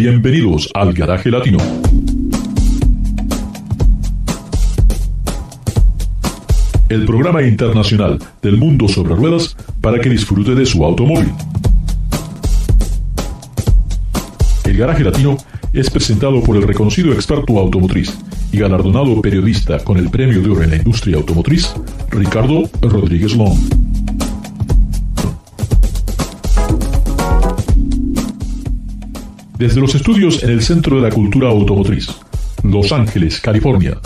Bienvenidos al Garaje Latino. El programa internacional del mundo sobre ruedas para que disfrute de su automóvil. El Garaje Latino es presentado por el reconocido experto automotriz y galardonado periodista con el Premio de Oro en la Industria Automotriz, Ricardo Rodríguez Long. Desde los estudios en el Centro de la Cultura Automotriz, Los Ángeles, California,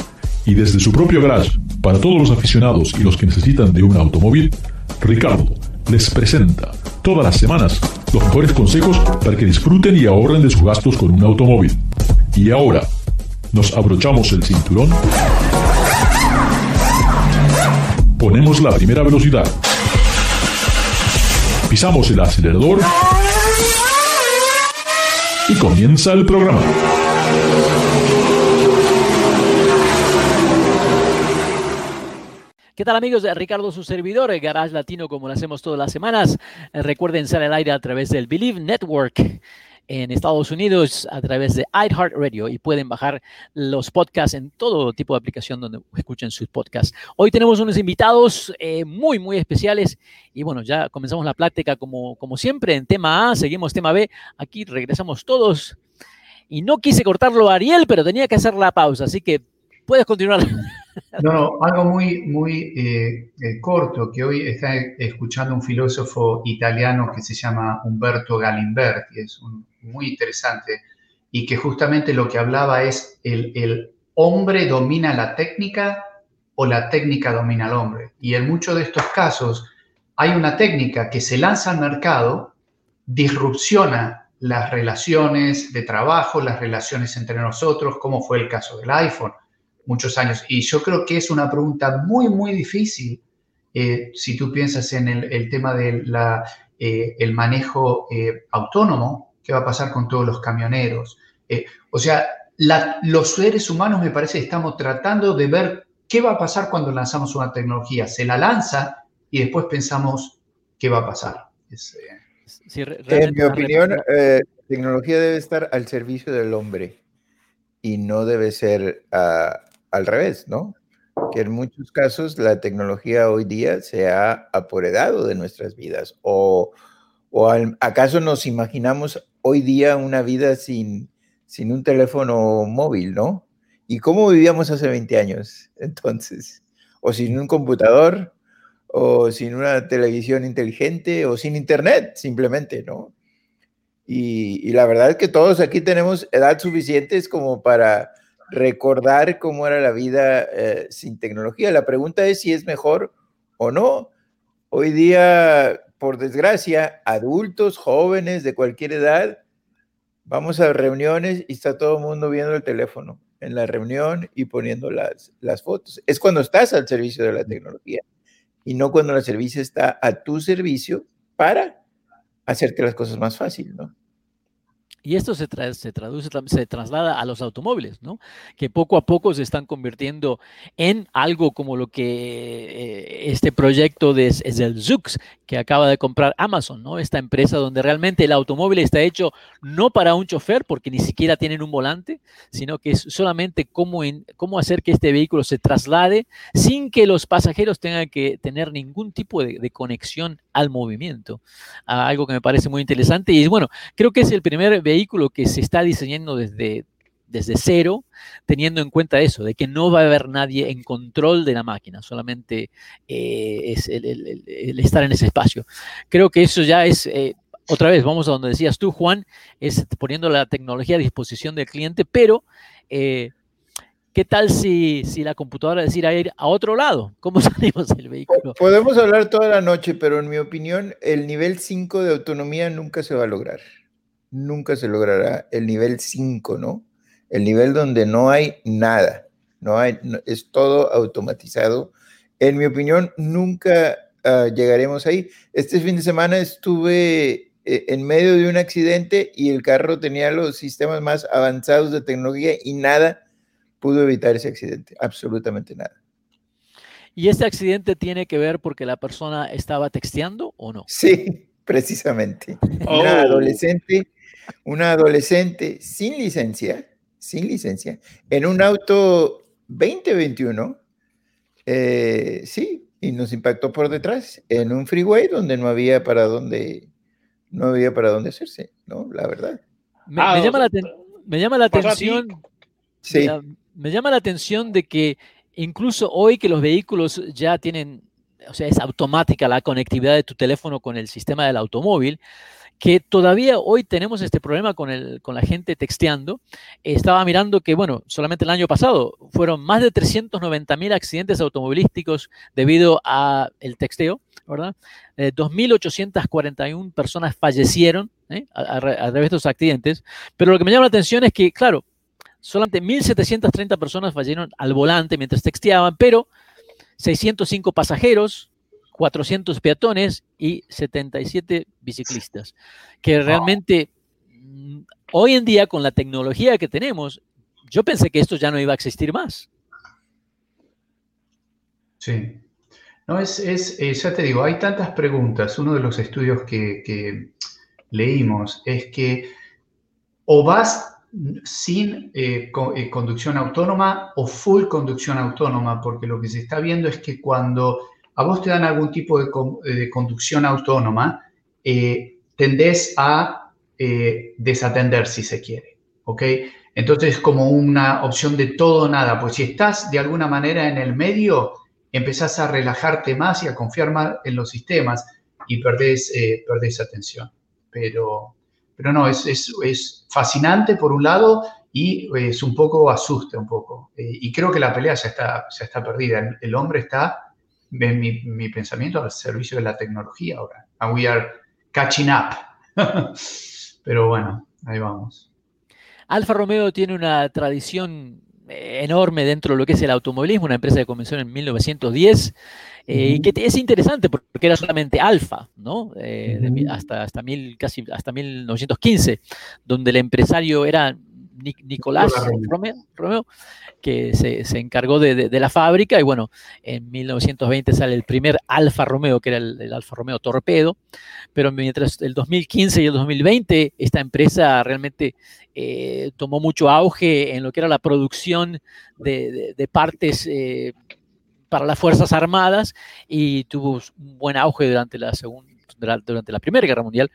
y desde su propio garage para todos los aficionados y los que necesitan de un automóvil, Ricardo les presenta todas las semanas los mejores consejos para que disfruten y ahorren de sus gastos con un automóvil. Y ahora, nos abrochamos el cinturón, ponemos la primera velocidad, pisamos el acelerador y comienza el programa. ¿Qué tal amigos? Ricardo, su servidor, Garage Latino, como lo hacemos todas las semanas. Eh, recuerden ser al aire a través del Believe Network en Estados Unidos a través de iHeartRadio y pueden bajar los podcasts en todo tipo de aplicación donde escuchen sus podcasts. Hoy tenemos unos invitados eh, muy, muy especiales y bueno, ya comenzamos la plática como, como siempre en tema A, seguimos tema B, aquí regresamos todos y no quise cortarlo a Ariel, pero tenía que hacer la pausa, así que puedes continuar. No, no, algo muy, muy eh, eh, corto, que hoy está escuchando un filósofo italiano que se llama Umberto Galimberti, es muy interesante, y que justamente lo que hablaba es el, el hombre domina la técnica o la técnica domina al hombre. Y en muchos de estos casos hay una técnica que se lanza al mercado, disrupciona las relaciones de trabajo, las relaciones entre nosotros, como fue el caso del iPhone muchos años. Y yo creo que es una pregunta muy, muy difícil eh, si tú piensas en el, tema del eh, el manejo eh, autónomo, ¿qué va a pasar con todos los camioneros? o sea, los seres humanos me parece que estamos tratando de ver qué va a pasar cuando lanzamos una tecnología. Se la lanza y después pensamos qué va a pasar. en mi opinión, tecnología debe estar al servicio del hombre y no debe ser uh, al revés, ¿no? Que en muchos casos la tecnología hoy día se ha apoderado de nuestras vidas o, o acaso nos imaginamos hoy día una vida sin, sin un teléfono móvil, ¿no? ¿Y cómo vivíamos hace 20 años entonces? O sin un computador, o sin una televisión inteligente, o sin internet, simplemente, ¿no? Y, y la verdad es que todos aquí tenemos edad suficiente como para recordar cómo era la vida eh, sin tecnología. La pregunta es si es mejor o no. Hoy día, por desgracia, adultos, jóvenes de cualquier edad, vamos a reuniones y está todo el mundo viendo el teléfono en la reunión y poniendo las, las fotos. Es cuando estás al servicio de la tecnología y no cuando la servicio está a tu servicio para hacerte las cosas más fácil, ¿no? Y esto se, se, traduce, se traslada a los automóviles, ¿no? Que poco a poco se están convirtiendo en algo como lo que eh, este proyecto de, es el Zux, que acaba de comprar Amazon, ¿no? Esta empresa donde realmente el automóvil está hecho no para un chofer, porque ni siquiera tienen un volante, sino que es solamente cómo, en, cómo hacer que este vehículo se traslade sin que los pasajeros tengan que tener ningún tipo de, de conexión al movimiento. Ah, algo que me parece muy interesante. Y bueno, creo que es el primer vehículo que se está diseñando desde, desde cero, teniendo en cuenta eso, de que no va a haber nadie en control de la máquina, solamente eh, es el, estar en ese espacio. Creo que eso ya es, eh, otra vez, vamos a donde decías tú, Juan, es poniendo la tecnología a disposición del cliente, pero... Eh, ¿Qué tal si, si la computadora decide ir a otro lado? ¿Cómo salimos del vehículo? Podemos hablar toda la noche, pero en mi opinión, el nivel 5 de autonomía nunca se va a lograr nunca se logrará el nivel 5, ¿no? El nivel donde no hay nada, no hay, es todo automatizado. En mi opinión, nunca ah, llegaremos ahí. Este fin de semana estuve eh, en medio de un accidente y el carro tenía los sistemas más avanzados de tecnología y nada pudo evitar ese accidente, absolutamente nada. ¿Y este accidente tiene que ver porque la persona estaba texteando o no? Sí, precisamente. Una oh. adolescente una adolescente sin licencia, sin licencia, en un auto 2021, eh, sí, y nos impactó por detrás, en un freeway donde no había para dónde, no había para dónde hacerse, ¿no? La verdad. Me, ah, llama, la me llama la atención. Sí. me llama la atención de que incluso hoy que los vehículos ya tienen, o sea, es automática la conectividad de tu teléfono con el sistema del automóvil, que todavía hoy tenemos este problema con, el, con la gente texteando. Estaba mirando que, bueno, solamente el año pasado fueron más de 390 mil accidentes automovilísticos debido al texteo, ¿verdad? 2.841 eh, personas fallecieron ¿eh? a, a, través de estos accidentes, pero lo que me llama la atención es que, claro, solamente 1.730 personas fallecieron al volante mientras texteaban, pero 605 pasajeros, 400 peatones y 77 biciclistas, que realmente mm, hoy en día con la tecnología que tenemos, yo pensé que esto ya no iba a existir más. Sí. No, es, es eh, ya te digo, hay tantas preguntas. Uno de los estudios que, que leímos es que o vas sin eh, eh, conducción autónoma o full conducción autónoma, porque lo que se está viendo es que cuando a vos te dan algún tipo de, eh, conducción autónoma, eh, tendés a eh, desatender si se quiere, ¿ok? Entonces es como una opción de todo o nada, pues si estás de alguna manera en el medio, empezás a relajarte más y a confiar más en los sistemas y perdés, perdés atención. Pero, pero no, es, es, fascinante por un lado y es un poco asusta un poco. y creo que la pelea ya está, ya está perdida. el hombre está mi, mi pensamiento al servicio de la tecnología ahora. we are catching up. Pero bueno, ahí vamos. Alfa Romeo tiene una tradición enorme dentro de lo que es el automovilismo, una empresa de convención en 1910, eh, y que es interesante porque era solamente Alfa, ¿no? Eh, hasta, hasta, mil, casi hasta 1915, donde el empresario era Nicolás Romeo, que se, encargó de, la fábrica. Y bueno, en 1920 sale el primer Alfa Romeo, que era el, Alfa Romeo Torpedo, pero mientras el 2015 y el 2020 esta empresa realmente eh, tomó mucho auge en lo que era la producción de, partes eh, para las Fuerzas Armadas y tuvo un buen auge durante la segunda durante la Primera Guerra Mundial,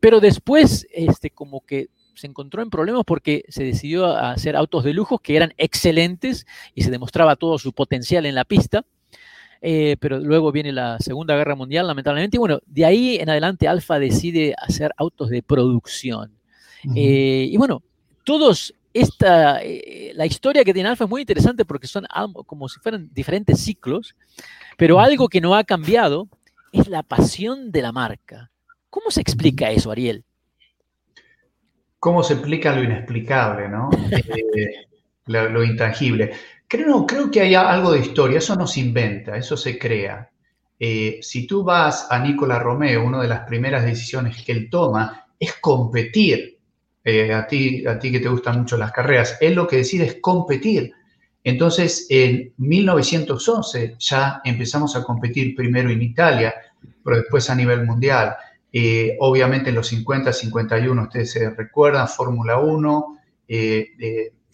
pero después, este, como que se encontró en problemas porque se decidió a hacer autos de lujo que eran excelentes y se demostraba todo su potencial en la pista. Eh, pero luego viene la Segunda Guerra Mundial, lamentablemente, y bueno, de ahí en adelante Alfa decide hacer autos de producción. Eh, y bueno, todos esta, eh, la historia que tiene Alfa es muy interesante porque son como si fueran diferentes ciclos, pero algo que no ha cambiado es la pasión de la marca. ¿Cómo se explica eso, Ariel? Cómo se explica lo inexplicable, ¿no? Eh, lo, intangible. Creo, creo que hay algo de historia, eso no se inventa, eso se crea. Eh, si tú vas a Nicola Romeo, una de las primeras decisiones que él toma es competir. Eh, a, ti, a ti que te gustan mucho las carreras, él lo que decide es competir. Entonces, en 1911 ya empezamos a competir primero en Italia, pero después a nivel mundial. Eh, obviamente en los 50, 51, ustedes se recuerdan, Fórmula 1, eh,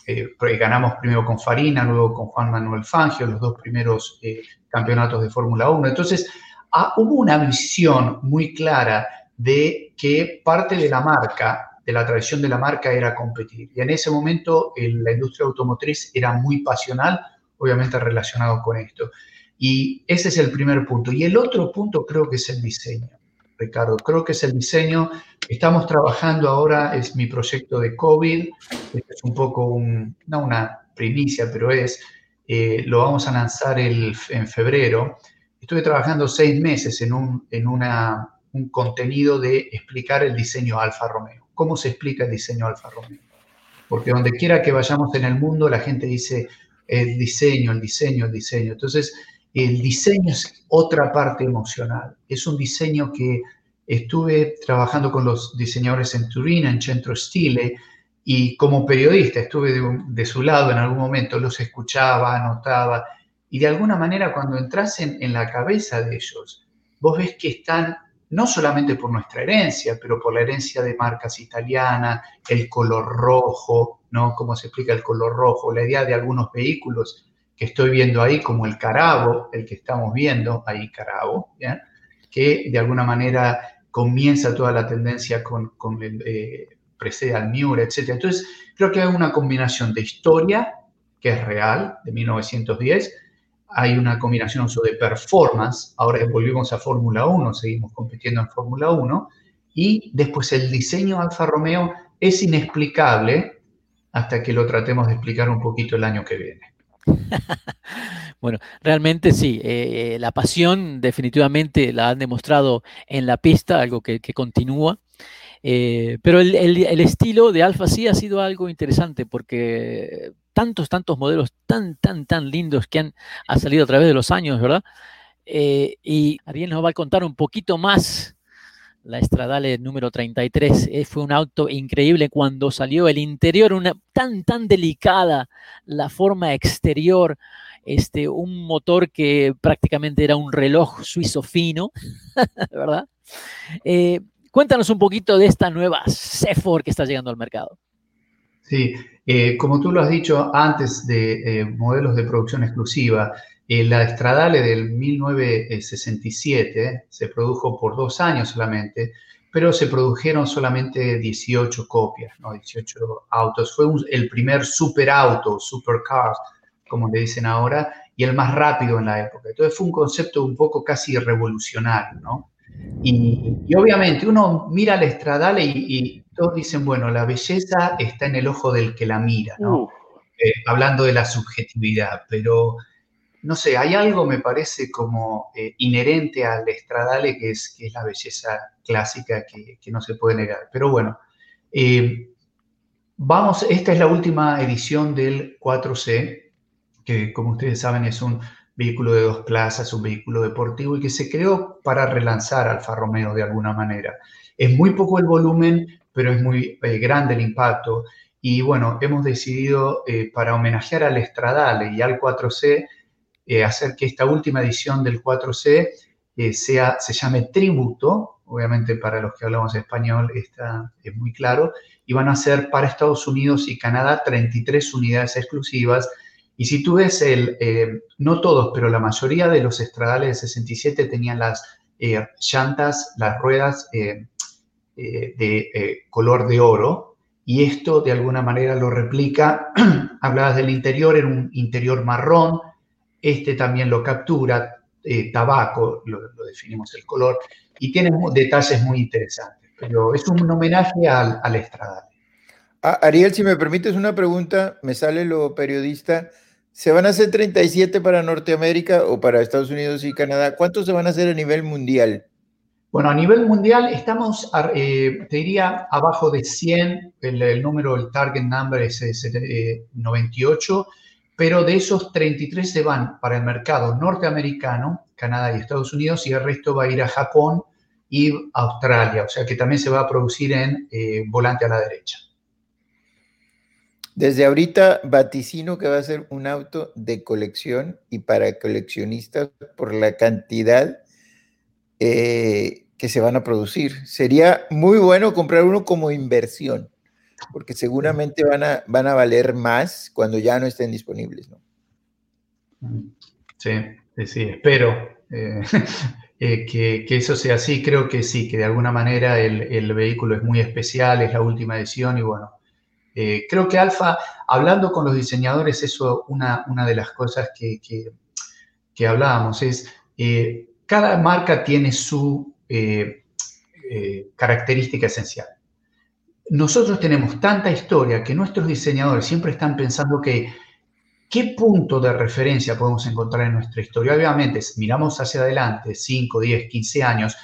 eh, ganamos primero con Farina, luego con Juan Manuel Fangio, los dos primeros campeonatos de Fórmula 1. Entonces, ah, hubo una visión muy clara de que parte de la marca, de la tradición de la marca era competir. Y en ese momento la industria automotriz era muy pasional, obviamente relacionado con esto. Y ese es el primer punto. Y el otro punto creo que es el diseño. Ricardo. Creo que es el diseño. Estamos trabajando ahora, es mi proyecto de COVID, es un poco no una primicia, pero es, eh, lo vamos a lanzar el, en febrero. Estuve trabajando seis meses en, un, en una, un contenido de explicar el diseño Alfa Romeo. ¿Cómo se explica el diseño Alfa Romeo? Porque donde quiera que vayamos en el mundo, la gente dice el diseño, el diseño, el diseño. Entonces, el diseño es otra parte emocional. Es un diseño que estuve trabajando con los diseñadores en Turín, en Centro Stile, y como periodista estuve de, su lado en algún momento, los escuchaba, anotaba, y de alguna manera cuando entras en, la cabeza de ellos, vos ves que están no solamente por nuestra herencia, pero por la herencia de marcas italianas, el color rojo, ¿no? Como se explica el color rojo, la idea de algunos vehículos que estoy viendo ahí, como el Carabo, el que estamos viendo ahí, Carabo, que de alguna manera comienza toda la tendencia con, el eh, precede al Miura, etc. Entonces, creo que hay una combinación de historia, que es real, de 1910, hay una combinación de performance, ahora volvimos a Fórmula 1, seguimos compitiendo en Fórmula 1, y después el diseño Alfa Romeo es inexplicable hasta que lo tratemos de explicar un poquito el año que viene. bueno, realmente sí, eh, la pasión definitivamente la han demostrado en la pista, algo que, continúa. Eh, pero el, estilo de Alfa sí ha sido algo interesante porque tantos, tantos modelos tan, tan, tan lindos que han, salido a través de los años, ¿verdad? Eh, y Ariel nos va a contar un poquito más. La Estradale número 33 eh, fue un auto increíble cuando salió el interior, una tan, tan delicada la forma exterior, este, un motor que prácticamente era un reloj suizo fino, ¿verdad? Eh, cuéntanos un poquito de esta nueva C4 que está llegando al mercado. Sí, eh, como tú lo has dicho antes de modelos de producción exclusiva, la Estradale del 1967 se produjo por dos años solamente, pero se produjeron solamente 18 copias, ¿no? 18 autos. Fue el primer superauto, supercar, como le dicen ahora, y el más rápido en la época. Entonces fue un concepto un poco casi revolucionario, ¿no? Y, obviamente uno mira la Estradale y, todos dicen, bueno, la belleza está en el ojo del que la mira, ¿no? Eh, hablando de la subjetividad, pero no sé, hay algo, me parece, como eh, inherente al Estradale, que es, que es la belleza clásica que, no se puede negar. Pero bueno, eh, vamos, esta es la última edición del 4C, que como ustedes saben es un vehículo de dos plazas, un vehículo deportivo y que se creó para relanzar Alfa Romeo de alguna manera. Es muy poco el volumen, pero es muy eh, grande el impacto. Y bueno, hemos decidido para homenajear al Estradale y al 4C, eh, hacer que esta última edición del 4C sea, se llame Tributo, obviamente para los que hablamos español está, es muy claro, y van a ser para Estados Unidos y Canadá 33 unidades exclusivas. Y si tú ves, el, eh, no todos, pero la mayoría de los estradales de 67 tenían las eh, llantas, las ruedas eh, de color de oro, y esto de alguna manera lo replica. Hablabas del interior, en un interior marrón, este también lo captura, tabaco, lo, definimos el color, y tiene detalles muy interesantes, pero es un homenaje al, al estradale. Ah, Ariel, si me permites una pregunta, me sale lo periodista. ¿Se van a hacer 37 para Norteamérica o para Estados Unidos y Canadá? ¿Cuántos se van a hacer a nivel mundial? Bueno, a nivel mundial estamos, eh, te diría, abajo de 100. El, número, el target number es, 98, eh, pero de esos 33 se van para el mercado norteamericano, Canadá y Estados Unidos, y el resto va a ir a Japón y Australia. O sea que también se va a producir en eh, volante a la derecha. Desde ahorita vaticino que va a ser un auto de colección y para coleccionistas por la cantidad eh, que se van a producir. Sería muy bueno comprar uno como inversión, porque seguramente van a, van a valer más cuando ya no estén disponibles, ¿no? Sí, sí, espero eh, eh, que, eso sea así. Creo que sí, que de alguna manera el, el vehículo es muy especial, es la última edición y bueno, eh, creo que Alfa, hablando con los diseñadores, eso una, una de las cosas que, que, hablábamos es, cada marca tiene su característica esencial. Nosotros tenemos tanta historia que nuestros diseñadores siempre están pensando que qué punto de referencia podemos encontrar en nuestra historia. Obviamente, miramos hacia adelante, 5, 10, 15 años,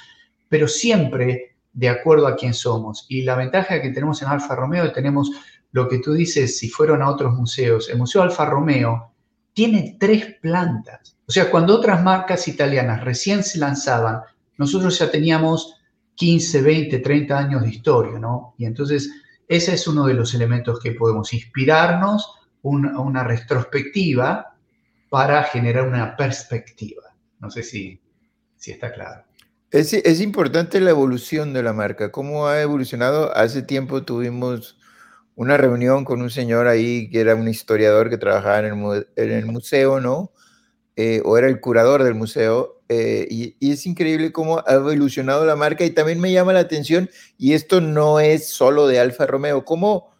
pero siempre de acuerdo a quién somos. Y la ventaja que tenemos en Alfa Romeo, tenemos lo que tú dices, si fueron a otros museos, el Museo Alfa Romeo tiene tres plantas. O sea, cuando otras marcas italianas recién se lanzaban, nosotros ya teníamos 15, 20, 30 años de historia, ¿no? Y entonces ese es uno de los elementos que podemos inspirarnos, una, retrospectiva para generar una perspectiva. No sé si, si está claro. Es, es, importante la evolución de la marca, cómo ha evolucionado. Hace tiempo tuvimos una reunión con un señor ahí que era un historiador que trabajaba en el, en el museo, ¿no? Eh, o era el curador del museo, eh, y, y, es increíble cómo ha evolucionado la marca y también me llama la atención, y esto no es solo de Alfa Romeo, cómo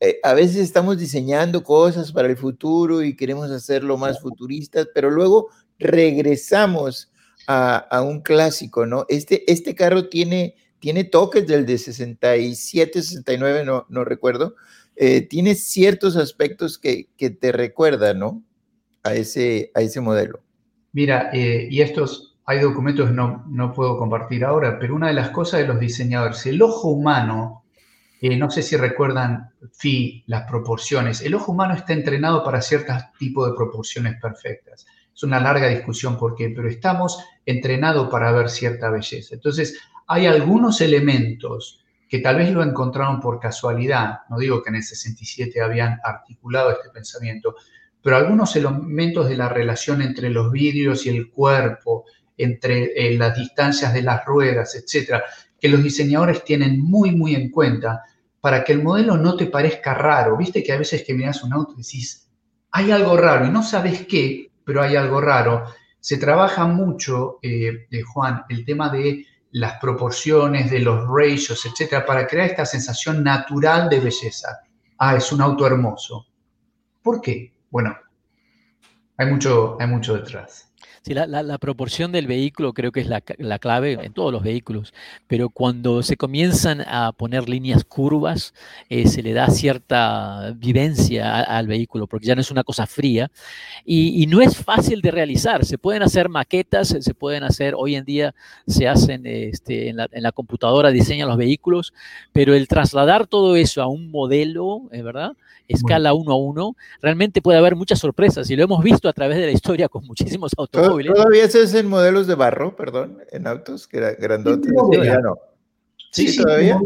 eh, a veces estamos diseñando cosas para el futuro y queremos hacerlo más futuristas, pero luego regresamos a, a, un clásico, ¿no? Este, este carro tiene, tiene toques del de 67, 69, no, no recuerdo, tiene ciertos aspectos que, que te recuerdan, ¿no? a ese, a ese modelo. Mira, eh, y estos, hay documentos que no, no puedo compartir ahora, pero una de las cosas de los diseñadores, el ojo humano, eh, no sé si recuerdan, Fi, las proporciones, el ojo humano está entrenado para ciertos tipos de proporciones perfectas. Es una larga discusión por qué, pero estamos entrenados para ver cierta belleza. Entonces, hay algunos elementos que tal vez lo encontraron por casualidad, no digo que en el 67 habían articulado este pensamiento, pero algunos elementos de la relación entre los vidrios y el cuerpo, entre eh, las distancias de las ruedas, etcétera, que los diseñadores tienen muy, muy en cuenta para que el modelo no te parezca raro. Viste que a veces que miras un auto y decís, hay algo raro y no sabes qué, pero hay algo raro. Se trabaja mucho, eh, Juan, el tema de las proporciones, de los ratios, etcétera, para crear esta sensación natural de belleza. Ah, es un auto hermoso. ¿Por qué? Bueno, hay mucho, hay mucho detrás. Sí, la, proporción del vehículo creo que es la, clave en todos los vehículos, pero cuando se comienzan a poner líneas curvas, eh, se le da cierta vivencia al vehículo, porque ya no es una cosa fría y, no es fácil de realizar. Se pueden hacer maquetas, se pueden hacer, hoy en día se hacen este, en, la, en, la, computadora, diseñan los vehículos, pero el trasladar todo eso a un modelo, ¿es verdad? Escala uno a uno, realmente puede haber muchas sorpresas y lo hemos visto a través de la historia con muchísimos automóviles. ¿Todavía se hacen modelos de barro, perdón, en autos que eran grandotes? Sí, sí, todavía.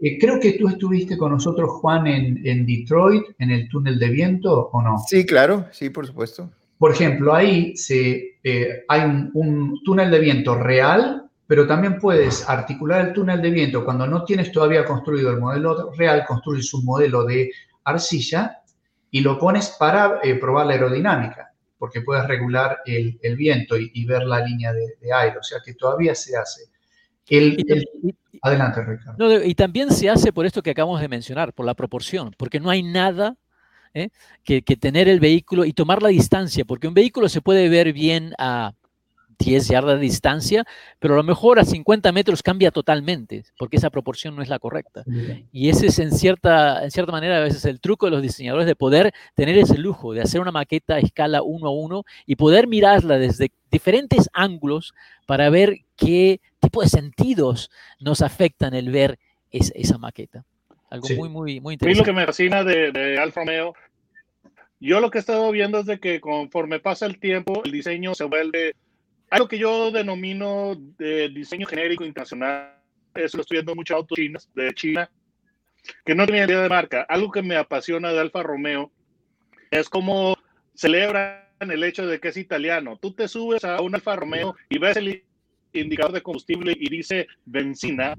Eh, creo que tú estuviste con nosotros, Juan, en, en, Detroit, en el túnel de viento, ¿o no? Sí, claro, sí, por supuesto. Por ejemplo, ahí se, eh, hay un, un túnel de viento real pero también puedes articular el túnel de viento cuando no tienes todavía construido el modelo real, construyes un modelo de arcilla y lo pones para eh, probar la aerodinámica, porque puedes regular el, viento y, ver la línea de, aire, o sea que todavía se hace. adelante, Ricardo. y también se hace por esto que acabamos de mencionar, por la proporción, porque no hay nada ¿eh? que, que, tener el vehículo y tomar la distancia, porque un vehículo se puede ver bien a 10 yardas de distancia, pero a lo mejor a 50 metros cambia totalmente, porque esa proporción no es la correcta. Y ese es en cierta, en cierta manera a veces el truco de los diseñadores de poder tener ese lujo de hacer una maqueta a escala uno a uno y poder mirarla desde diferentes ángulos para ver qué tipo de sentidos nos afectan el ver esa maqueta. Algo muy, muy, muy interesante. lo que me fascina de, de Alfa Romeo yo lo que he estado viendo es de que conforme pasa el tiempo, el diseño se vuelve algo que yo denomino de diseño genérico internacional, eso lo estoy viendo mucho autos chinos, de China, que no tienen idea de marca. Algo que me apasiona de Alfa Romeo es cómo celebran el hecho de que es italiano. Tú te subes a un Alfa Romeo y ves el indicador de combustible y dice benzina,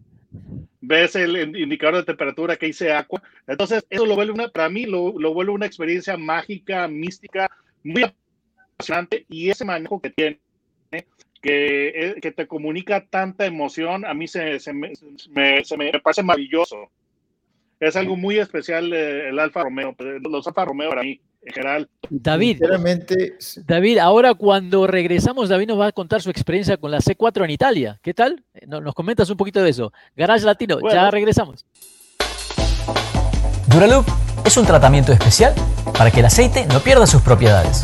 ves el indicador de temperatura que dice agua. Entonces, eso lo vuelve una, para mí, lo, lo vuelve una experiencia mágica, mística, muy apasionante y ese manejo que tiene que, que te comunica tanta emoción, a mí se, se, me, se, me, parece maravilloso. Es algo muy especial eh, el Alfa Romeo, los Alfa Romeo para mí, en general. David, David, ahora cuando regresamos, David nos va a contar su experiencia con la C4 en Italia. ¿Qué tal? Nos comentas un poquito de eso. Garage Latino, ya regresamos. Duraloop es un tratamiento especial para que el aceite no pierda sus propiedades.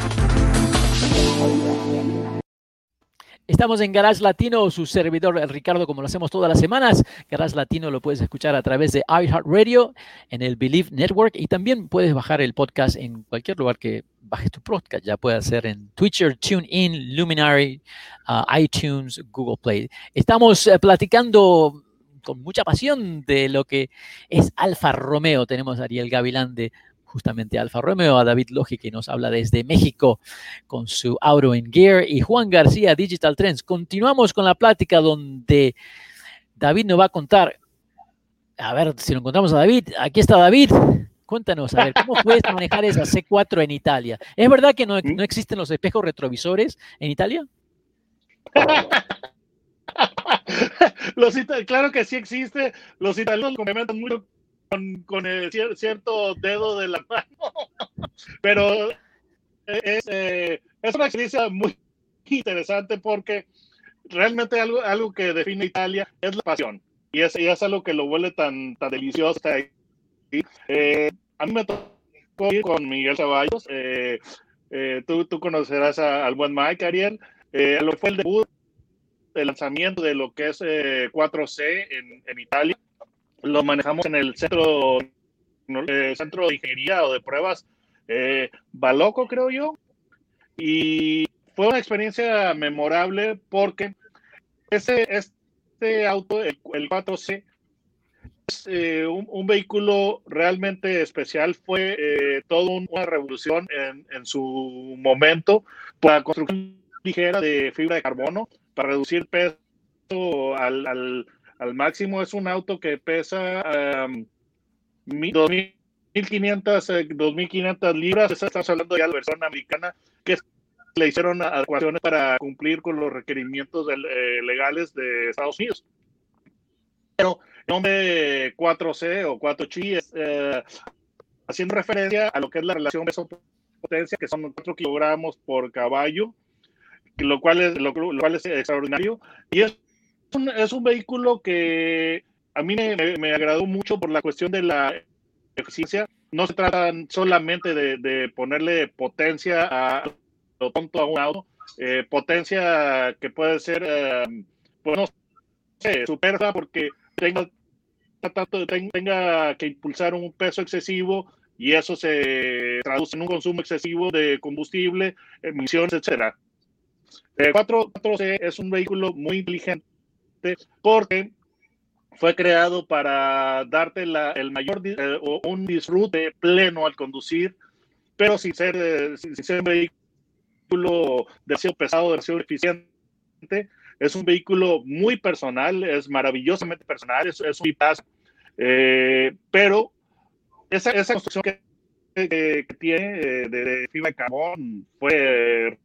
Estamos en Garage Latino, su servidor Ricardo, como lo hacemos todas las semanas. Garage Latino lo puedes escuchar a través de iHeartRadio en el Believe Network y también puedes bajar el podcast en cualquier lugar que bajes tu podcast. Ya puede ser en Twitcher, TuneIn, Luminary, uh, iTunes, Google Play. Estamos eh, platicando con mucha pasión de lo que es Alfa Romeo. Tenemos a Ariel Gavilán de justamente Alfa Romeo, a David Logi que nos habla desde México con su Auto en Gear y Juan García Digital Trends. Continuamos con la plática donde David nos va a contar, a ver si lo encontramos a David, aquí está David. Cuéntanos, a ver, ¿cómo puedes manejar esa C4 en Italia? ¿Es verdad que no, ¿Mm? no existen los espejos retrovisores en Italia? los claro que sí existe. Los italianos complementan mucho con, el cierto dedo de la mano, pero es, eh, es una experiencia muy interesante porque realmente algo, algo que define Italia es la pasión y es, y es algo que lo vuelve tan, tan delicioso. Eh, a mí me tocó ir con Miguel Ceballos. Eh, tú, tú, conocerás al buen Mike, Ariel. lo fue el debut, el lanzamiento de lo que es 4C en, en Italia lo manejamos en el centro, eh, centro de ingeniería o de pruebas eh, creo yo. Y fue una experiencia memorable porque ese, este auto, el, 4C, es eh, un, vehículo realmente especial. Fue eh, toda una revolución en, en, su momento para construcción ligera de fibra de carbono, para reducir peso al, al al máximo es un auto que pesa um, 2.500, 2.500 libras. Estamos hablando ya de la versión americana que le hicieron adecuaciones para cumplir con los requerimientos eh, legales de Estados Unidos. Pero el nombre 4C o 4Chi es eh, haciendo referencia a lo que es la relación peso-potencia, que son 4 kilogramos por caballo, lo cual es, lo cual es extraordinario. Y es es un vehículo que a mí me, agradó mucho por la cuestión de la eficiencia. No se trata solamente de, ponerle potencia a lo tonto a un auto, eh, potencia que puede ser, eh, pues porque tenga, tenga que impulsar un peso excesivo y eso se traduce en un consumo excesivo de combustible, emisiones, etcétera. El 4C es un vehículo muy inteligente porque fue creado para darte el mayor eh, un disfrute pleno al conducir, pero sin ser, eh, sin, ser un vehículo demasiado pesado, demasiado eficiente. Es un vehículo muy personal, es maravillosamente personal, es, es un paz, eh, pero esa, esa construcción que, tiene de, fibra de carbón fue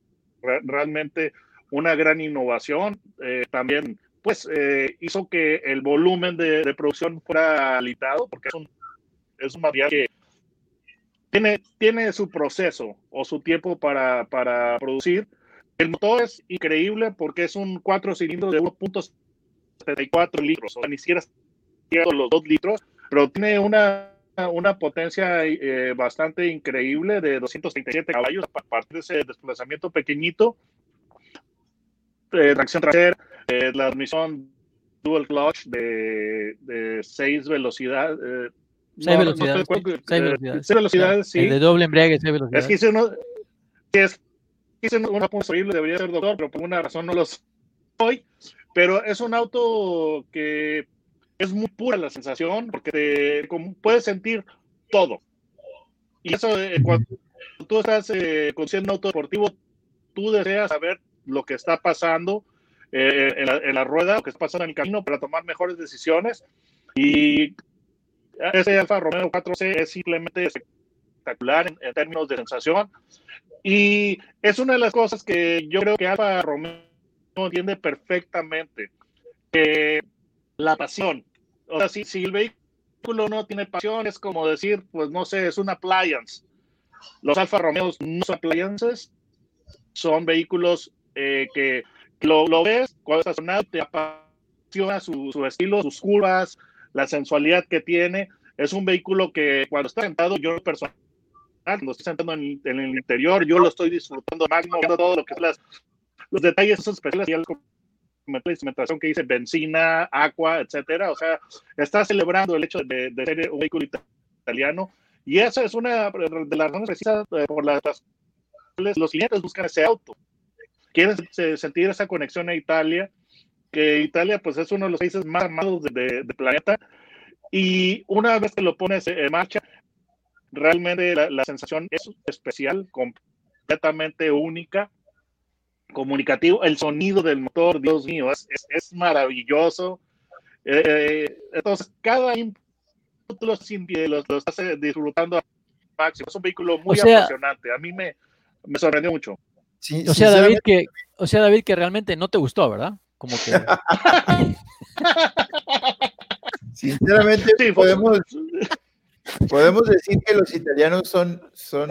realmente una gran innovación. también pues eh, hizo que el volumen de, producción fuera limitado, porque es un, es un material que tiene, tiene su proceso o su tiempo para, para producir. El motor es increíble porque es un cuatro cilindros de 1.74 litros, o sea, ni siquiera los 2 litros, pero tiene una, una potencia eh, bastante increíble de 237 caballos a partir de ese desplazamiento pequeñito, eh, tracción trasera, eh, la admisión dual clutch de, de seis velocidades. Eh, seis, velocidades, seis, velocidades. sí. de doble embrague, seis velocidades. Es que hice, uno, es, hice una horrible, debería ser doctor, pero por una razón no lo soy. Pero es un auto que es muy pura la sensación, porque te, puedes sentir todo. Y eso, eh, cuando tú estás eh, conduciendo un auto deportivo, tú deseas saber lo que está pasando eh, en, la, rueda, lo que está pasando en el camino para tomar mejores decisiones. Y ese Alfa Romeo 4C es simplemente espectacular en, términos de sensación. Y es una de las cosas que yo creo que Alfa Romeo entiende perfectamente. Que la pasión. O sea, si, si el vehículo no tiene pasión, es como decir, pues no sé, es una appliance. Los Alfa Romeos no son appliances, son vehículos eh, que lo, lo ves cuando estás estacionado, te apasiona su, su, estilo, sus curvas, la sensualidad que tiene. Es un vehículo que cuando está sentado, yo personal, cuando estoy sentado en, en, el interior, yo lo estoy disfrutando máximo, todo lo que es las, los detalles esos especiales la instrumentación que dice benzina, agua, etcétera. O sea, está celebrando el hecho de, ser un vehículo italiano. Y esa es una de las razones precisas eh, por las cuales los clientes buscan ese auto. Quieren sentir esa conexión a Italia, que Italia pues es uno de los países más amados del planeta. Y una vez que lo pones en marcha, realmente la, la sensación es especial, completamente única comunicativo, el sonido del motor, Dios mío, es, es, maravilloso. Eh, entonces, cada input los, los, los hace disfrutando a máximo. Es un vehículo muy apasionante. A mí me, me sorprendió mucho. O, sea, David, que, o sea, David, que realmente no te gustó, ¿verdad? Como que. Sinceramente, podemos, podemos decir que los italianos son, son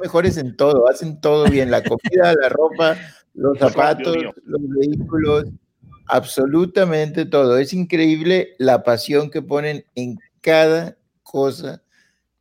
mejores en todo, hacen todo bien, la comida, la ropa, los zapatos, los vehículos, absolutamente todo. Es increíble la pasión que ponen en cada cosa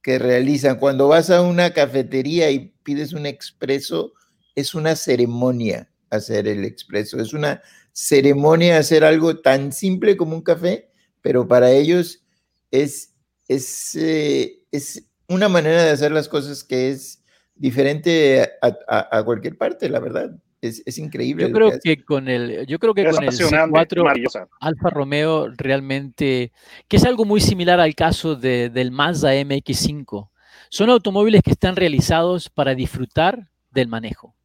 que realizan. Cuando vas a una cafetería y pides un expreso, es una ceremonia hacer el expreso, es una ceremonia hacer algo tan simple como un café, pero para ellos es, es, eh, es una manera de hacer las cosas que es diferente a, cualquier parte, la verdad. Es, es increíble. Yo creo que, con el, yo creo que con el C4 Alfa Romeo realmente, que es algo muy similar al caso de, del Mazda MX5. Son automóviles que están realizados para disfrutar del manejo.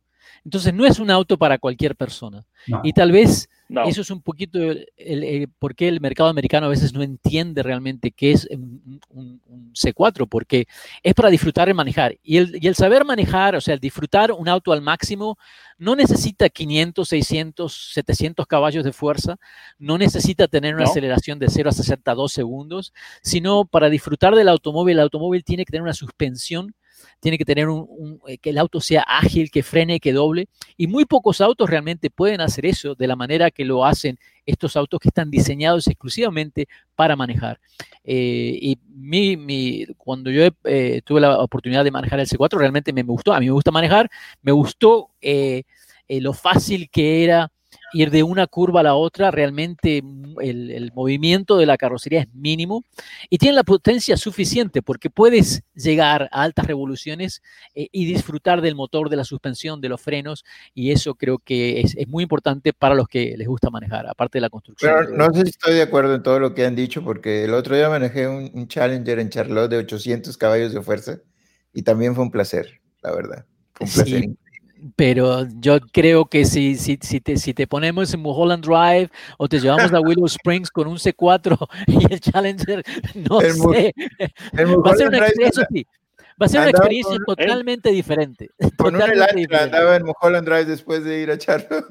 Entonces no es un auto para cualquier persona. Y tal vez eso es un poquito el, por qué el mercado americano a veces no entiende realmente qué es un, C4, porque es para disfrutar y manejar. Y el, y el, saber manejar, o sea, el disfrutar un auto al máximo, no necesita 500, 600, 700 caballos de fuerza, no necesita tener una aceleración de 0 a 62 segundos, sino para disfrutar del automóvil, el automóvil tiene que tener una suspensión tiene que tener un, eh, que el auto sea ágil, que frene, que doble. Y muy pocos autos realmente pueden hacer eso de la manera que lo hacen estos autos que están diseñados exclusivamente para manejar. Eh, y mi, cuando yo eh, tuve la oportunidad de manejar el C4, realmente me, gustó. A mí me gusta manejar, me gustó lo fácil que era ir de una curva a la otra, realmente el, movimiento de la carrocería es mínimo y tiene la potencia suficiente porque puedes llegar a altas revoluciones eh, y disfrutar del motor, de la suspensión, de los frenos y eso creo que es, muy importante para los que les gusta manejar, aparte de la construcción. Pero no sé si estoy de acuerdo en todo lo que han dicho porque el otro día manejé un, Challenger en Charlotte de 800 caballos de fuerza y también fue un placer, la verdad. Fue un placer pero yo creo que si, si, si, te, si te ponemos en Mulholland Drive o te llevamos a Willow Springs con un C4 y el Challenger, no sé, va a ser una experiencia, va a ser una experiencia totalmente diferente. Con totalmente un andaba en Mulholland Drive después de ir a Charlotte.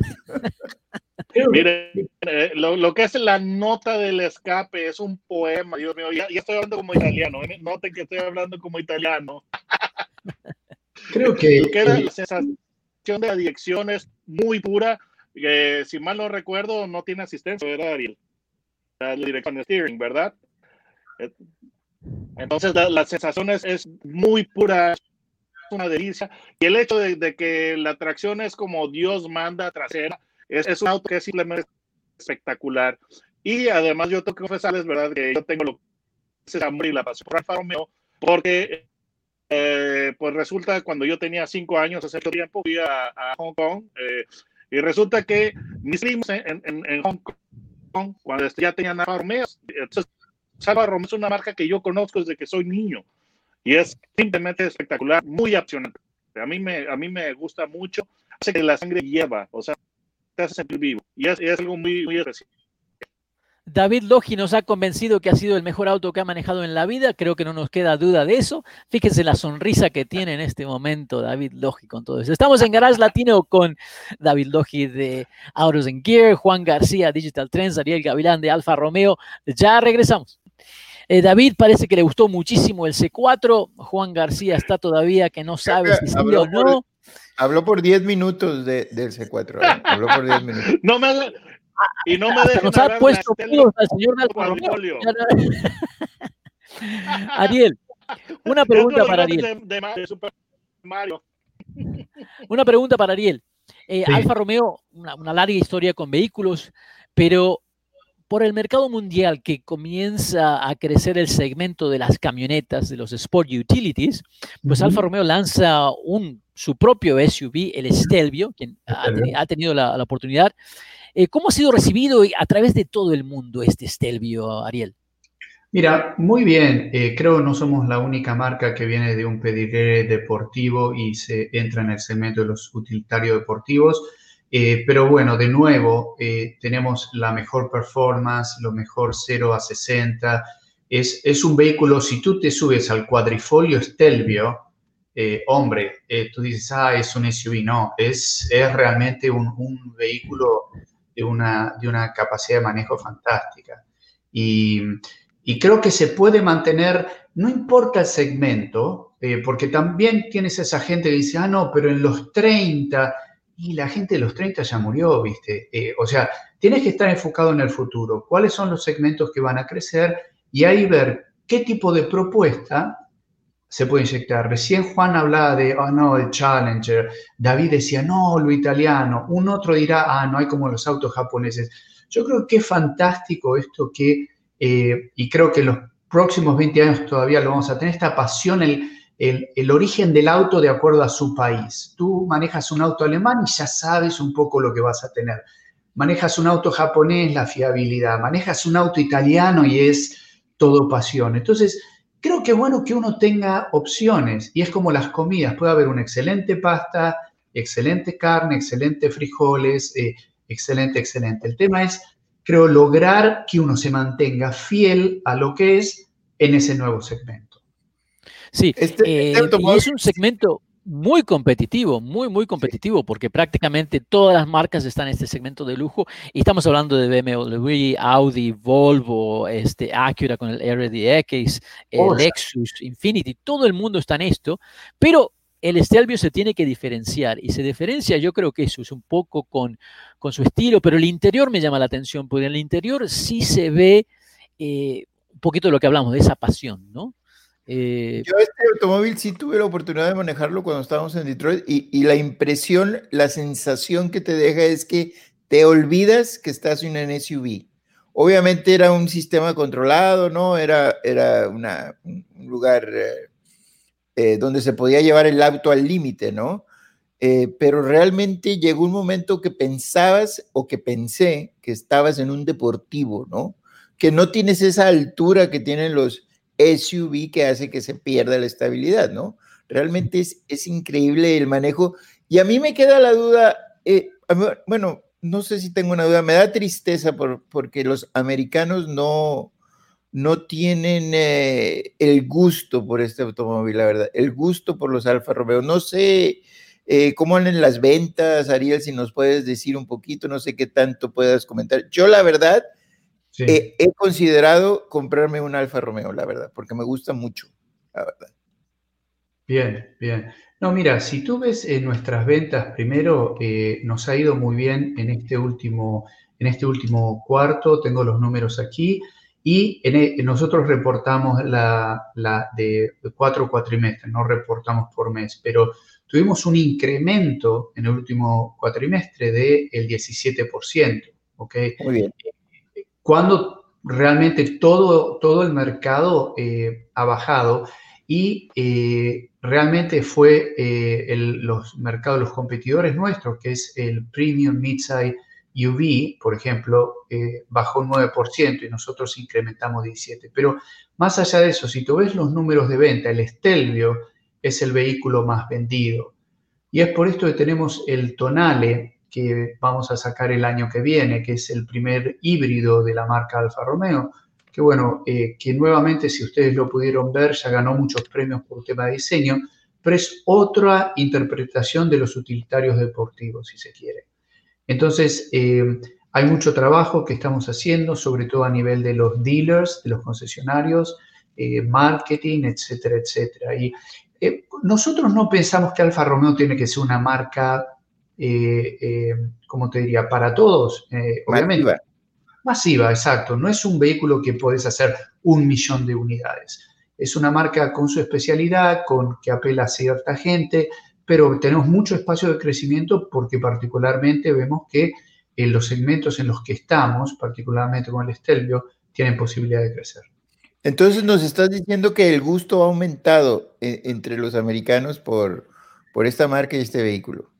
Mire, eh, lo, lo, que es la nota del escape es un poema, Dios mío, ya, estoy hablando como italiano, ¿eh? noten que estoy hablando como italiano. Creo que... Lo que era la sensación de la dirección es muy pura. si mal no recuerdo, no tiene asistencia, era Ariel. La dirección de steering, ¿verdad? Entonces, la, sensación es, muy pura, es una delicia. Y el hecho de, que la tracción es como Dios manda trasera, es, es un auto que es simplemente espectacular. Y además, yo tengo que confesarles, ¿verdad? Que yo tengo lo que es amor y la pasión por Alfa Romeo, porque eh, pues resulta cuando yo tenía cinco años hace tiempo fui a, Hong Kong eh, y resulta que mis primos en, en, Hong Kong cuando ya tenían Alfa Romeo entonces Alfa Romeo es una marca que yo conozco desde que soy niño y es simplemente espectacular muy apasionante. A mí me a mí me gusta mucho hace que la sangre lleva o sea te hace sentir vivo y es, es algo muy muy especial David Logi nos ha convencido que ha sido el mejor auto que ha manejado en la vida. Creo que no nos queda duda de eso. Fíjense la sonrisa que tiene en este momento David Logi con todo eso. Estamos en Garage Latino con David Logi de Autos and Gear, Juan García, Digital Trends, Ariel Gavilán de Alfa Romeo. Ya regresamos. Eh, David parece que le gustó muchísimo el C4. Juan García está todavía que no sabe si sí o no. habló por 10 minutos del C4. Habló por 10 minutos. no me, y no me dejen nos ha puesto al señor Ariel, una pregunta para Ariel. Una pregunta para Ariel. Alfa Romeo, una, larga historia con vehículos, pero por el mercado mundial que comienza a crecer el segmento de las camionetas, de los Sport Utilities, pues Alfa Romeo lanza un, su propio SUV, el Stelvio, quien ha, tenido la, oportunidad. Eh, ¿Cómo ha sido recibido a través de todo el mundo este Stelvio, Ariel? Mira, muy bien. Eh, creo no somos la única marca que viene de un pedigrí deportivo y se entra en el segmento de los utilitarios deportivos. Eh, pero bueno, de nuevo, eh, tenemos la mejor performance, lo mejor 0 a 60. Es, es un vehículo, si tú te subes al cuadrifolio Stelvio, hombre, tú dices, ah, es un SUV. No, es, es realmente un, vehículo de una, de una capacidad de manejo fantástica. Y, y creo que se puede mantener, no importa el segmento, porque también tienes esa gente que dice, ah, no, pero en los 30 y la gente de los 30 ya murió, ¿viste? Eh, o sea, tienes que estar enfocado en el futuro, cuáles son los segmentos que van a crecer y ahí ver qué tipo de propuesta se puede inyectar. Recién Juan hablaba de, oh no, el Challenger, David decía, no, lo italiano, un otro dirá, ah, no hay como los autos japoneses. Yo creo que es fantástico esto que, eh, y creo que los próximos 20 años todavía lo vamos a tener, esta pasión, el, el, origen del auto de acuerdo a su país. Tú manejas un auto alemán y ya sabes un poco lo que vas a tener. Manejas un auto japonés, la fiabilidad. Manejas un auto italiano y es todo pasión. Entonces, que es bueno que uno tenga opciones y es como las comidas. Puede haber una excelente pasta, excelente carne, excelente frijoles, eh, excelente, excelente. El tema es, creo, lograr que uno se mantenga fiel a lo que es en ese nuevo segmento. Sí, este, este eh, es un segmento muy competitivo, muy, muy competitivo, porque prácticamente todas las marcas están en este segmento de lujo. Y estamos hablando de BMW, Audi, Volvo, este, Acura con el RDX, el Lexus, Infinity, todo el mundo está en esto, pero el Stelvio se tiene que diferenciar y se diferencia, yo creo que eso es un poco con, con su estilo, pero el interior me llama la atención, porque en el interior sí se ve eh, un poquito de lo que hablamos, de esa pasión, ¿no? Eh, Yo este automóvil sí tuve la oportunidad de manejarlo cuando estábamos en Detroit y, la impresión, la sensación que te deja es que te olvidas que estás en un SUV. Obviamente era un sistema controlado, ¿no? Era, era un lugar eh, eh, donde se podía llevar el auto al límite, ¿no? pero realmente llegó un momento que pensabas o que pensé que estabas en un deportivo, ¿no? Que no tienes esa altura que tienen los, SUV que hace que se pierda la estabilidad, ¿no? Realmente es, es increíble el manejo. Y a mí me queda la duda, eh, bueno, no sé si tengo una duda, me da tristeza por, porque los americanos no, no tienen eh, el gusto por este automóvil, la verdad, el gusto por los Alfa Romeo. No sé eh, cómo andan las ventas, Ariel, si nos puedes decir un poquito, no sé qué tanto puedas comentar. Yo, la verdad, he considerado comprarme un Alfa Romeo, la verdad, porque me gusta mucho, la verdad. Bien, bien. No, mira, si tú ves en nuestras ventas, primero eh, nos ha ido muy bien en este último, en este último cuarto, tengo los números aquí, y e, nosotros reportamos la, la de cuatro cuatrimestres, no reportamos por mes, pero tuvimos un incremento en el último cuatrimestre del 17%. ¿ok? Muy bien cuando realmente todo, todo el mercado eh, ha bajado y eh, realmente fue eh, los mercados, los competidores nuestros, que es el Premium Midsize UV, por ejemplo, bajó 9% y nosotros incrementamos 17%. Pero más allá de eso, si tú ves los números de venta, el Stelvio es el vehículo más vendido. Y es por esto que tenemos el Tonale, que vamos a sacar el año que viene, que es el primer híbrido de la marca Alfa Romeo, que bueno, eh, que nuevamente, si ustedes lo pudieron ver, ya ganó muchos premios por tema de diseño, pero es otra interpretación de los utilitarios deportivos, si se quiere. Entonces, eh, hay mucho trabajo que estamos haciendo, sobre todo a nivel de los dealers, de los concesionarios, eh, marketing, etcétera, etcétera. Y nosotros no pensamos que Alfa Romeo tiene que ser una marca como te diría? Para todos, eh, obviamente. Masiva. Masiva, exacto. No es un vehículo que puedes hacer un millón de unidades. Es una marca con su especialidad, con que apela a cierta gente, pero tenemos mucho espacio de crecimiento porque particularmente vemos que en los segmentos en los que estamos, particularmente con el Stelvio, tienen posibilidad de crecer. Entonces nos estás diciendo que el gusto ha aumentado eh, entre los americanos por, por esta marca y este vehículo.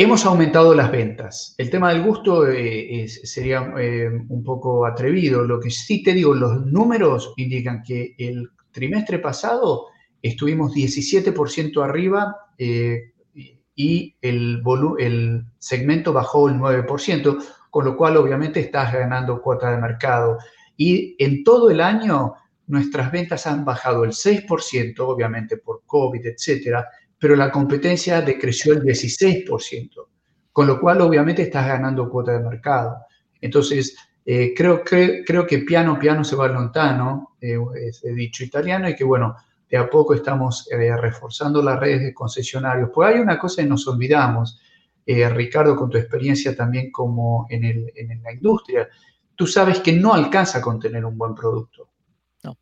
Hemos aumentado las ventas. El tema del gusto eh, sería eh, un poco atrevido. Lo que sí te digo, los números indican que el trimestre pasado estuvimos 17% arriba eh, y el, segmento bajó el 9%, con lo cual obviamente estás ganando cuota de mercado. Y en todo el año nuestras ventas han bajado el 6%, obviamente por COVID, etcétera, pero la competencia decreció el 16%, con lo cual obviamente estás ganando cuota de mercado. Entonces, eh, creo, que, creo que piano piano se va lontano, eh, es dicho italiano, y que bueno, de a poco estamos eh, reforzando las redes de concesionarios. Pues hay una cosa que nos olvidamos, Ricardo, con tu experiencia también como en, el, en, la industria, tú sabes que no alcanza con tener un buen producto. No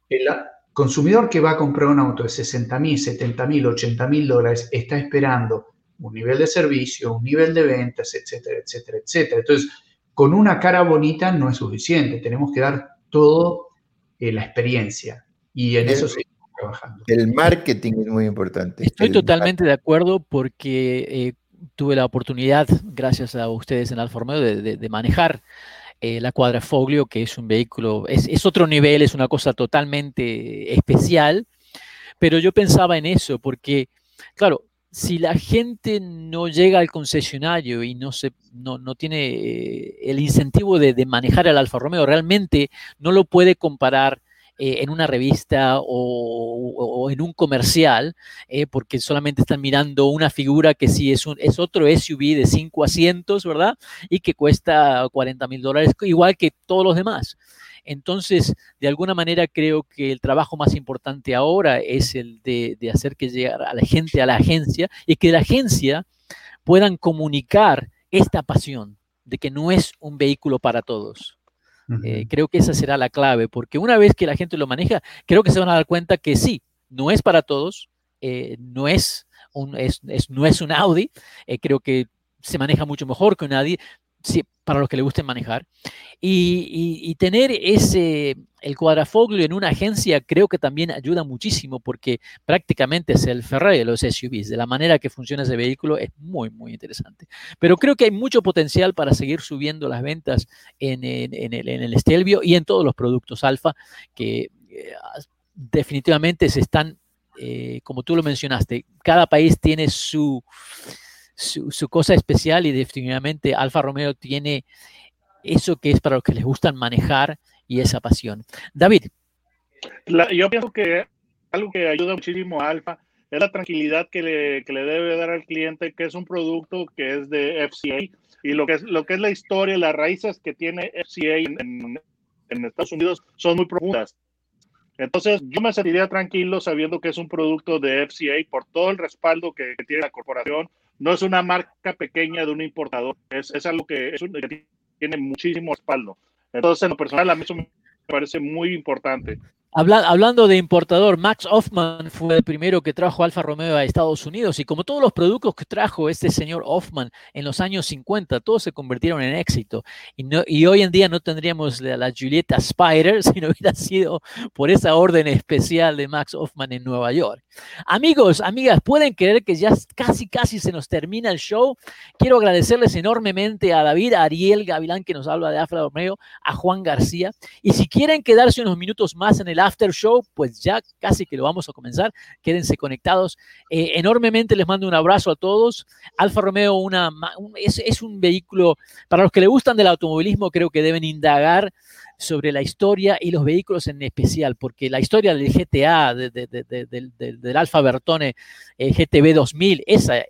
consumidor que va a comprar un auto de 60 mil, 70 mil, 80 mil dólares está esperando un nivel de servicio, un nivel de ventas, etcétera, etcétera, etcétera. Entonces, con una cara bonita no es suficiente, tenemos que dar todo eh, la experiencia y en eso seguimos trabajando. El marketing es muy importante. Estoy totalmente de acuerdo porque eh, tuve la oportunidad, gracias a ustedes en Alfa Romeo, de manejar eh, la Quadrafoglio, que es un vehículo, es, otro nivel, es una cosa totalmente especial, pero yo pensaba en eso, porque, claro, si la gente no llega al concesionario y no, se, no, tiene eh, el incentivo de, de, manejar el Alfa Romeo, realmente no lo puede comparar eh, en una revista o, en un comercial, eh, porque solamente están mirando una figura que sí es, un, es otro SUV de cinco asientos, ¿verdad? Y que cuesta 40 mil dólares, igual que todos los demás. Entonces, de alguna manera creo que el trabajo más importante ahora es el de, de hacer que llegue a la gente a la agencia y que la agencia puedan comunicar esta pasión de que no es un vehículo para todos. Eh, creo que esa será la clave, porque una vez que la gente lo maneja, creo que se van a dar cuenta que sí, no es para todos, eh, no, es un, es, no es un Audi, eh, creo que se maneja mucho mejor que un Audi, para los que le gusten manejar. Y, tener ese, el cuadrafoglio en una agencia creo que también ayuda muchísimo porque prácticamente es el Ferrari de los SUVs. De la manera que funciona ese vehículo es muy, muy interesante. Pero creo que hay mucho potencial para seguir subiendo las ventas en, en, el, en el Stelvio y en todos los productos Alfa que eh, definitivamente se están, eh, como tú lo mencionaste, cada país tiene su su, cosa especial y definitivamente Alfa Romeo tiene eso que es para los que les gustan manejar y esa pasión. David. yo pienso que algo que ayuda muchísimo a Alfa es la tranquilidad que le, que le, debe dar al cliente, que es un producto que es de FCA y lo que es, lo que es la historia, las raíces que tiene FCA en, en Estados Unidos son muy profundas. Entonces, yo me sentiría tranquilo sabiendo que es un producto de FCA por todo el respaldo que, tiene la corporación. No es una marca pequeña de un importador, es, es algo que, que tiene muchísimo respaldo. Entonces, en lo personal, a mí eso me parece muy importante hablando de importador, Max Hoffman fue el primero que trajo Alfa Romeo a Estados Unidos y como todos los productos que trajo este señor Hoffman en los años 50, todos se convirtieron en éxito. Y, hoy en día no tendríamos la, la, Julieta Spider si no hubiera sido por esa orden especial de Max Hoffman en Nueva York. Amigos, amigas, pueden creer que ya casi, casi se nos termina el show. Quiero agradecerles enormemente a David, a Ariel Gavilán que nos habla de Alfa Romeo, a Juan García. Y si quieren quedarse unos minutos más en el after show, pues ya casi que lo vamos a comenzar. Quédense conectados. Eh, enormemente les mando un abrazo a todos. Alfa Romeo una, es, un vehículo, para los que le gustan del automovilismo, creo que deben indagar sobre la historia y los vehículos en especial, porque la historia del GTA, del Alfa Bertone eh, GTB 2000, esa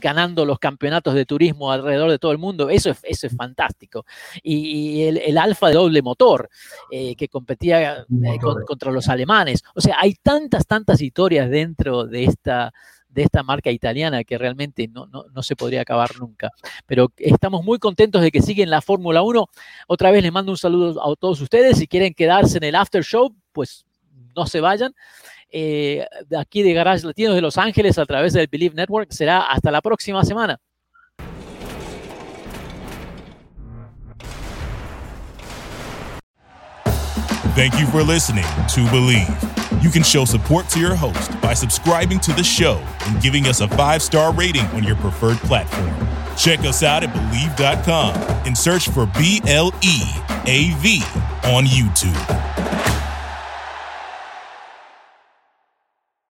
ganando los campeonatos de turismo alrededor de todo el mundo, eso es, eso es fantástico. Y, el, Alfa de doble motor, eh, que competía eh, contra los alemanes. O sea, hay tantas, tantas historias dentro de esta, de esta marca italiana que realmente no, no, se podría acabar nunca. Pero estamos muy contentos de que siguen la Fórmula 1. Otra vez les mando un saludo a todos ustedes. Si quieren quedarse en el after show, pues no se vayan. Eh, de aquí de Garage Latinos de Los Ángeles a través del Believe Network. Será hasta la próxima semana. Thank you for listening to Believe. You can show support to your host by subscribing to the show and giving us a five star rating on your preferred platform. Check us out at Believe.com and search for B L E A V on YouTube.